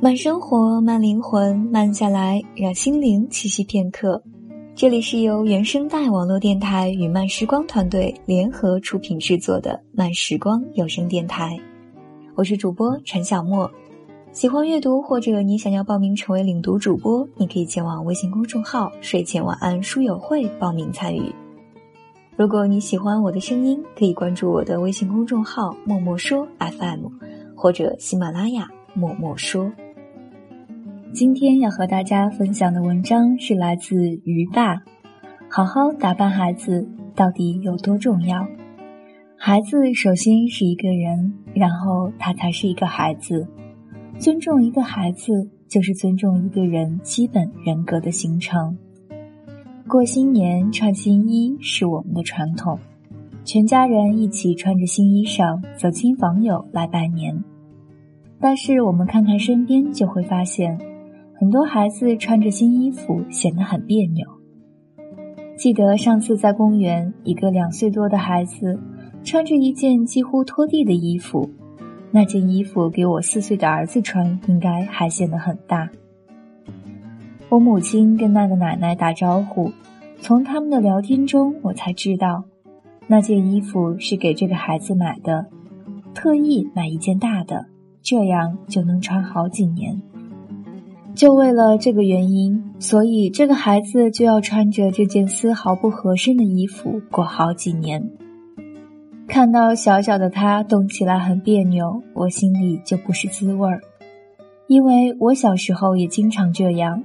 慢生活，慢灵魂，慢下来，让心灵栖息片刻。这里是由原声带网络电台与慢时光团队联合出品制作的慢时光有声电台。我是主播陈小莫。喜欢阅读或者你想要报名成为领读主播，你可以前往微信公众号“睡前晚安书友会”报名参与。如果你喜欢我的声音，可以关注我的微信公众号“默默说 FM”，或者喜马拉雅“默默说”。今天要和大家分享的文章是来自于爸。好好打扮孩子到底有多重要？孩子首先是一个人，然后他才是一个孩子。尊重一个孩子，就是尊重一个人基本人格的形成。过新年穿新衣是我们的传统，全家人一起穿着新衣裳走亲访友来拜年。但是我们看看身边，就会发现。很多孩子穿着新衣服显得很别扭。记得上次在公园，一个两岁多的孩子穿着一件几乎拖地的衣服，那件衣服给我四岁的儿子穿，应该还显得很大。我母亲跟那个奶奶打招呼，从他们的聊天中，我才知道，那件衣服是给这个孩子买的，特意买一件大的，这样就能穿好几年。就为了这个原因，所以这个孩子就要穿着这件丝毫不合身的衣服过好几年。看到小小的他动起来很别扭，我心里就不是滋味儿，因为我小时候也经常这样。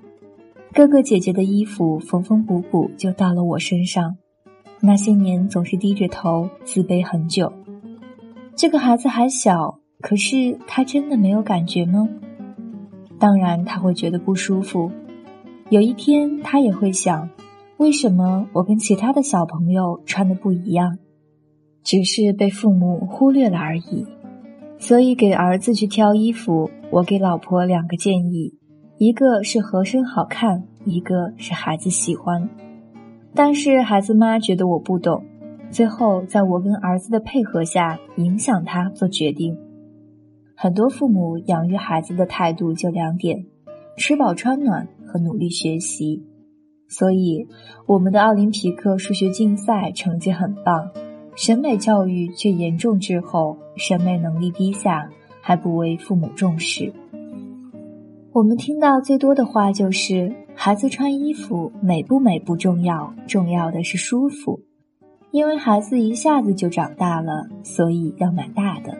哥哥姐姐的衣服缝缝补补就到了我身上，那些年总是低着头自卑很久。这个孩子还小，可是他真的没有感觉吗？当然，他会觉得不舒服。有一天，他也会想：为什么我跟其他的小朋友穿的不一样？只是被父母忽略了而已。所以，给儿子去挑衣服，我给老婆两个建议：一个是合身好看，一个是孩子喜欢。但是孩子妈觉得我不懂，最后在我跟儿子的配合下，影响他做决定。很多父母养育孩子的态度就两点：吃饱穿暖和努力学习。所以，我们的奥林匹克数学竞赛成绩很棒，审美教育却严重滞后，审美能力低下，还不为父母重视。我们听到最多的话就是：孩子穿衣服美不美不重要，重要的是舒服。因为孩子一下子就长大了，所以要买大的。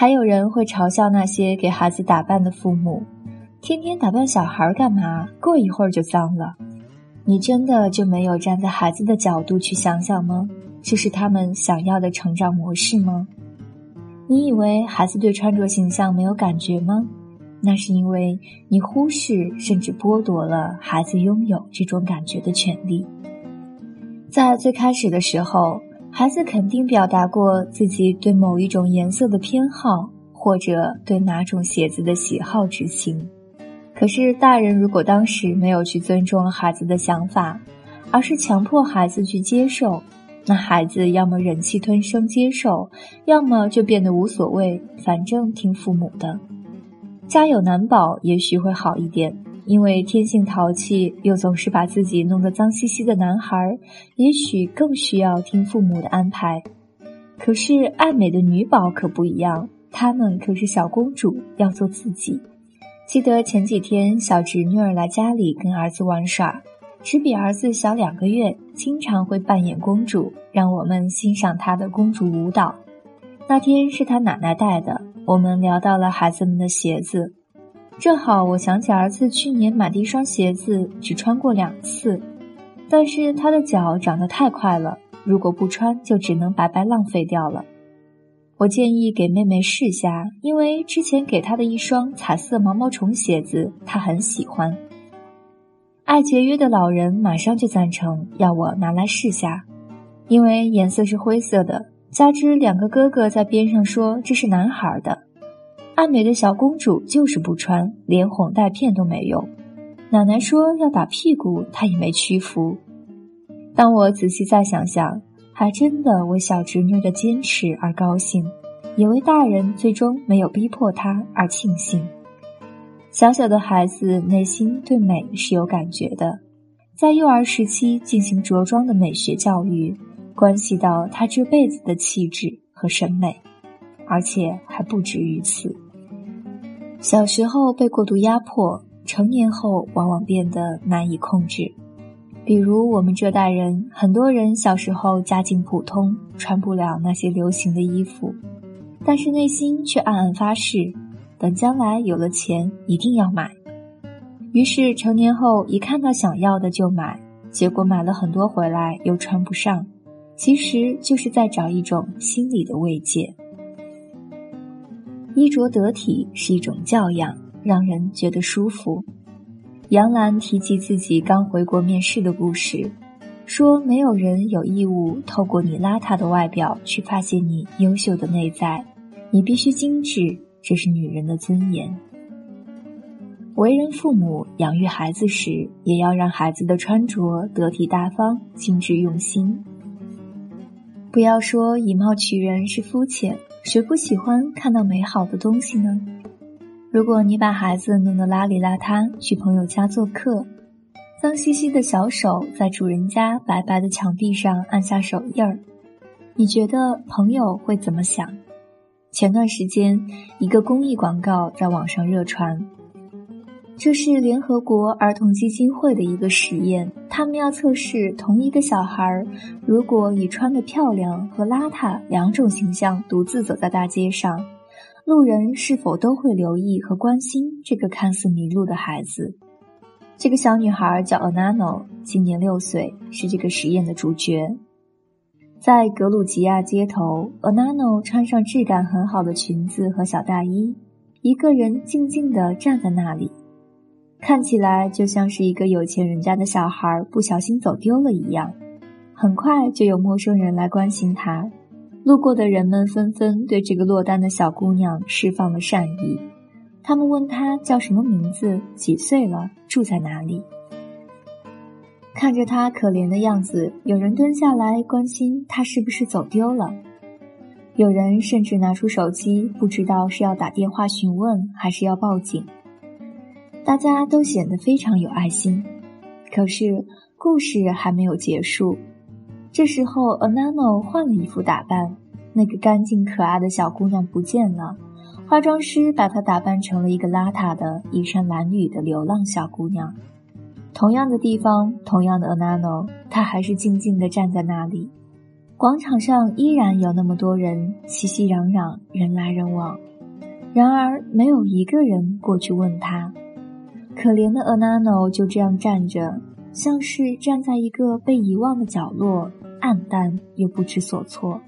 还有人会嘲笑那些给孩子打扮的父母，天天打扮小孩干嘛？过一会儿就脏了。你真的就没有站在孩子的角度去想想吗？这是他们想要的成长模式吗？你以为孩子对穿着形象没有感觉吗？那是因为你忽视甚至剥夺了孩子拥有这种感觉的权利。在最开始的时候。孩子肯定表达过自己对某一种颜色的偏好，或者对哪种鞋子的喜好之情。可是，大人如果当时没有去尊重孩子的想法，而是强迫孩子去接受，那孩子要么忍气吞声接受，要么就变得无所谓，反正听父母的。家有难保，也许会好一点。因为天性淘气，又总是把自己弄得脏兮兮的男孩，也许更需要听父母的安排。可是爱美的女宝可不一样，她们可是小公主，要做自己。记得前几天，小侄女儿来家里跟儿子玩耍，只比儿子小两个月，经常会扮演公主，让我们欣赏她的公主舞蹈。那天是她奶奶带的，我们聊到了孩子们的鞋子。正好我想起儿子去年买的一双鞋子，只穿过两次，但是他的脚长得太快了，如果不穿就只能白白浪费掉了。我建议给妹妹试下，因为之前给她的一双彩色毛毛虫鞋子，她很喜欢。爱节约的老人马上就赞成要我拿来试下，因为颜色是灰色的，加之两个哥哥在边上说这是男孩的。爱美的小公主就是不穿，连哄带骗都没用。奶奶说要打屁股，她也没屈服。当我仔细再想想，还真的为小侄女的坚持而高兴，也为大人最终没有逼迫她而庆幸。小小的孩子内心对美是有感觉的，在幼儿时期进行着装的美学教育，关系到他这辈子的气质和审美，而且还不止于此。小时候被过度压迫，成年后往往变得难以控制。比如我们这代人，很多人小时候家境普通，穿不了那些流行的衣服，但是内心却暗暗发誓，等将来有了钱一定要买。于是成年后一看到想要的就买，结果买了很多回来又穿不上，其实就是在找一种心理的慰藉。衣着得体是一种教养，让人觉得舒服。杨澜提及自己刚回国面试的故事，说：“没有人有义务透过你邋遢的外表去发现你优秀的内在，你必须精致，这是女人的尊严。”为人父母，养育孩子时，也要让孩子的穿着得体大方、精致用心。不要说以貌取人是肤浅。谁不喜欢看到美好的东西呢？如果你把孩子弄得邋里邋遢去朋友家做客，脏兮兮的小手在主人家白白的墙壁上按下手印儿，你觉得朋友会怎么想？前段时间，一个公益广告在网上热传。这是联合国儿童基金会的一个实验，他们要测试同一个小孩，如果以穿得漂亮和邋遢两种形象独自走在大街上，路人是否都会留意和关心这个看似迷路的孩子。这个小女孩叫 Anano，今年六岁，是这个实验的主角。在格鲁吉亚街头，Anano 穿上质感很好的裙子和小大衣，一个人静静地站在那里。看起来就像是一个有钱人家的小孩不小心走丢了一样，很快就有陌生人来关心他。路过的人们纷纷对这个落单的小姑娘释放了善意，他们问她叫什么名字、几岁了、住在哪里。看着她可怜的样子，有人蹲下来关心她是不是走丢了，有人甚至拿出手机，不知道是要打电话询问还是要报警。大家都显得非常有爱心，可是故事还没有结束。这时候，Anano 换了一副打扮，那个干净可爱的小姑娘不见了。化妆师把她打扮成了一个邋遢的衣衫褴褛的流浪小姑娘。同样的地方，同样的 Anano，她还是静静地站在那里。广场上依然有那么多人熙熙攘攘，人来人往，然而没有一个人过去问她。可怜的 Anano 就这样站着，像是站在一个被遗忘的角落，暗淡又不知所措。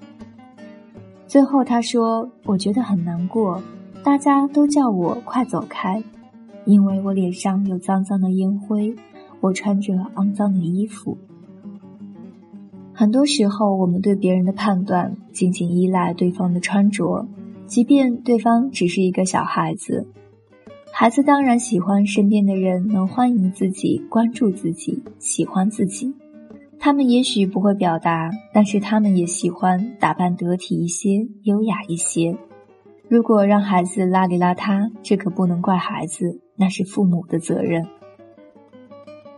最后他说：“我觉得很难过，大家都叫我快走开，因为我脸上有脏脏的烟灰，我穿着肮脏的衣服。很多时候，我们对别人的判断仅仅依赖对方的穿着，即便对方只是一个小孩子。”孩子当然喜欢身边的人能欢迎自己、关注自己、喜欢自己。他们也许不会表达，但是他们也喜欢打扮得体一些、优雅一些。如果让孩子邋里邋遢，这可不能怪孩子，那是父母的责任。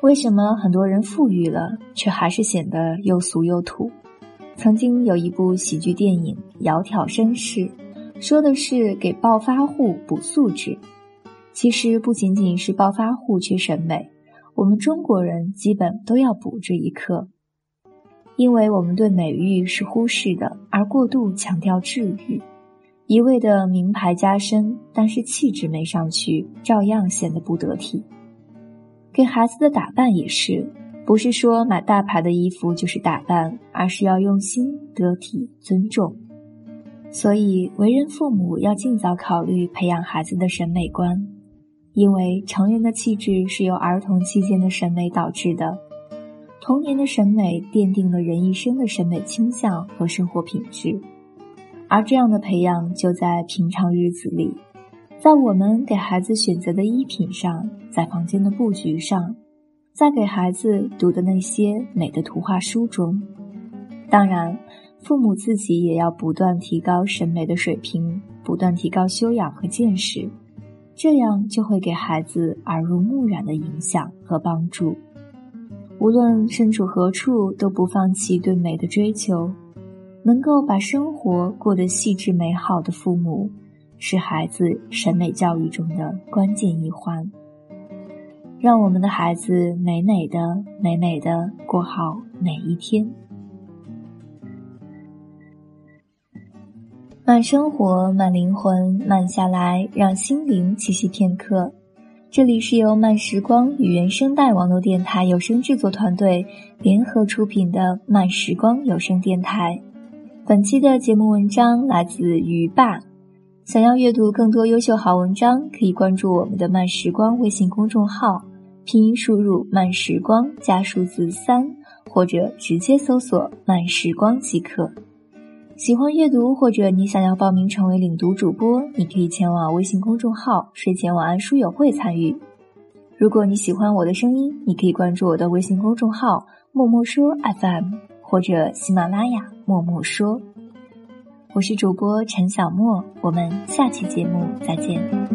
为什么很多人富裕了，却还是显得又俗又土？曾经有一部喜剧电影《窈窕绅士》，说的是给暴发户补素质。其实不仅仅是暴发户缺审美，我们中国人基本都要补这一课，因为我们对美育是忽视的，而过度强调治愈，一味的名牌加身，但是气质没上去，照样显得不得体。给孩子的打扮也是，不是说买大牌的衣服就是打扮，而是要用心、得体、尊重。所以，为人父母要尽早考虑培养孩子的审美观。因为成人的气质是由儿童期间的审美导致的，童年的审美奠定了人一生的审美倾向和生活品质，而这样的培养就在平常日子里，在我们给孩子选择的衣品上，在房间的布局上，在给孩子读的那些美的图画书中。当然，父母自己也要不断提高审美的水平，不断提高修养和见识。这样就会给孩子耳濡目染的影响和帮助。无论身处何处，都不放弃对美的追求，能够把生活过得细致美好的父母，是孩子审美教育中的关键一环。让我们的孩子美美的、美美的过好每一天。慢生活，慢灵魂，慢下来，让心灵栖息片刻。这里是由慢时光与原声带网络电台有声制作团队联合出品的慢时光有声电台。本期的节目文章来自于爸。想要阅读更多优秀好文章，可以关注我们的慢时光微信公众号，拼音输入“慢时光”加数字三，或者直接搜索“慢时光”即可。喜欢阅读，或者你想要报名成为领读主播，你可以前往微信公众号“睡前晚安书友会”参与。如果你喜欢我的声音，你可以关注我的微信公众号“默默说 FM” 或者喜马拉雅“默默说”。我是主播陈小莫，我们下期节目再见。